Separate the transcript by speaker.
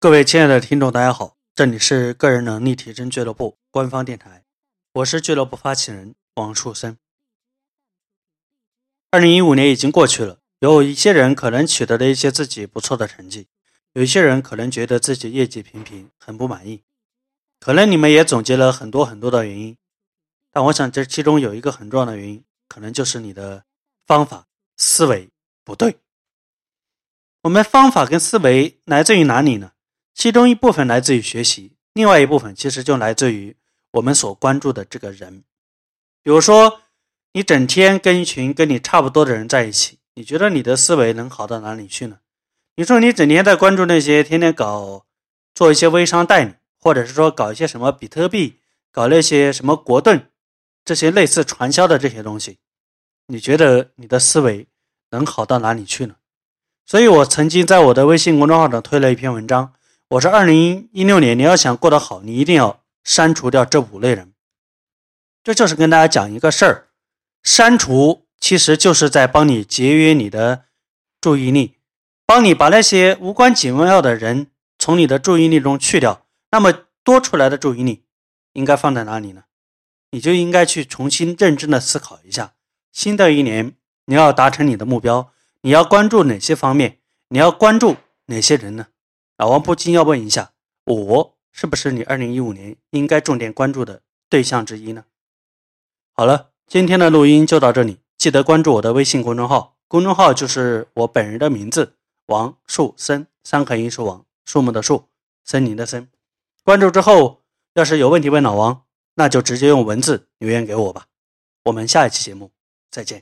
Speaker 1: 各位亲爱的听众，大家好，这里是个人能力提升俱乐部官方电台，我是俱乐部发起人王树森。二零一五年已经过去了，有一些人可能取得了一些自己不错的成绩，有一些人可能觉得自己业绩平平，很不满意。可能你们也总结了很多很多的原因，但我想这其中有一个很重要的原因，可能就是你的方法思维不对。我们方法跟思维来自于哪里呢？其中一部分来自于学习，另外一部分其实就来自于我们所关注的这个人。比如说，你整天跟一群跟你差不多的人在一起，你觉得你的思维能好到哪里去呢？你说你整天在关注那些天天搞做一些微商代理，或者是说搞一些什么比特币，搞那些什么国盾这些类似传销的这些东西，你觉得你的思维能好到哪里去呢？所以我曾经在我的微信公众号上推了一篇文章。我说，二零一六年你要想过得好，你一定要删除掉这五类人。这就是跟大家讲一个事儿，删除其实就是在帮你节约你的注意力，帮你把那些无关紧要的人从你的注意力中去掉。那么多出来的注意力应该放在哪里呢？你就应该去重新认真的思考一下，新的一年你要达成你的目标，你要关注哪些方面？你要关注哪些人呢？老王不禁要问一下：我是不是你二零一五年应该重点关注的对象之一呢？好了，今天的录音就到这里，记得关注我的微信公众号，公众号就是我本人的名字王树森，三横一竖王，树木的树，森林的森。关注之后，要是有问题问老王，那就直接用文字留言给我吧。我们下一期节目再见。